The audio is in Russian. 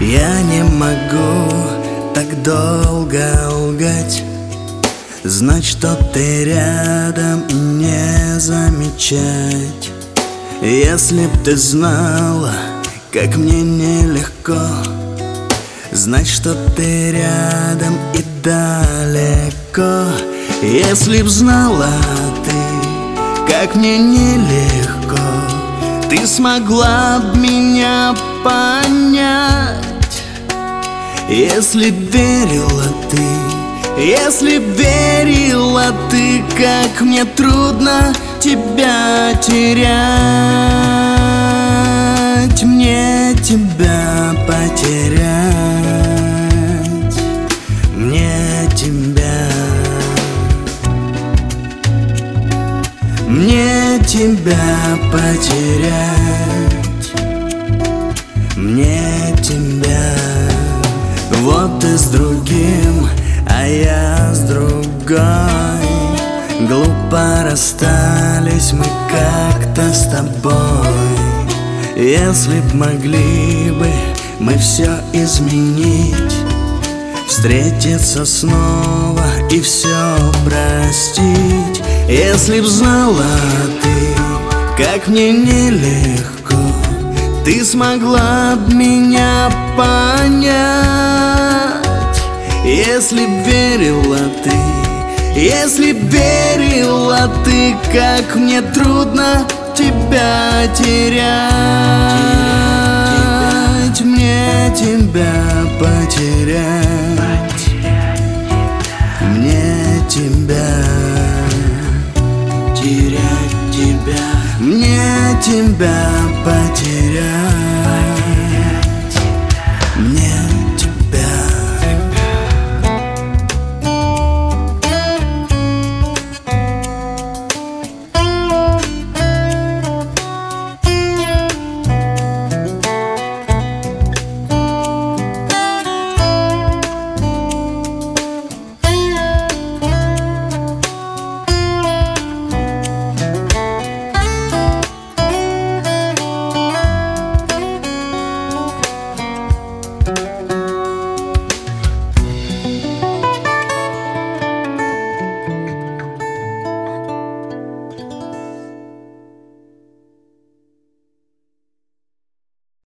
Я не могу так долго лгать. Знать, что ты рядом не замечать. Если б ты знала, как мне нелегко. Знать, что ты рядом и далеко. Если б знала ты, как мне нелегко. Ты смогла б меня понять если б верила ты, если б верила ты, как мне трудно тебя терять, мне тебя потерять, мне тебя, мне тебя потерять, мне с другим, а я с другой. Глупо расстались мы как-то с тобой. Если б могли бы мы все изменить Встретиться снова и все простить. Если б знала ты, как мне нелегко Ты смогла б меня понять если б верила ты, если б верила ты, как мне трудно тебя терять, тебя, мне тебя потерять, потерять. Мне тебя терять тебя, мне тебя потерять.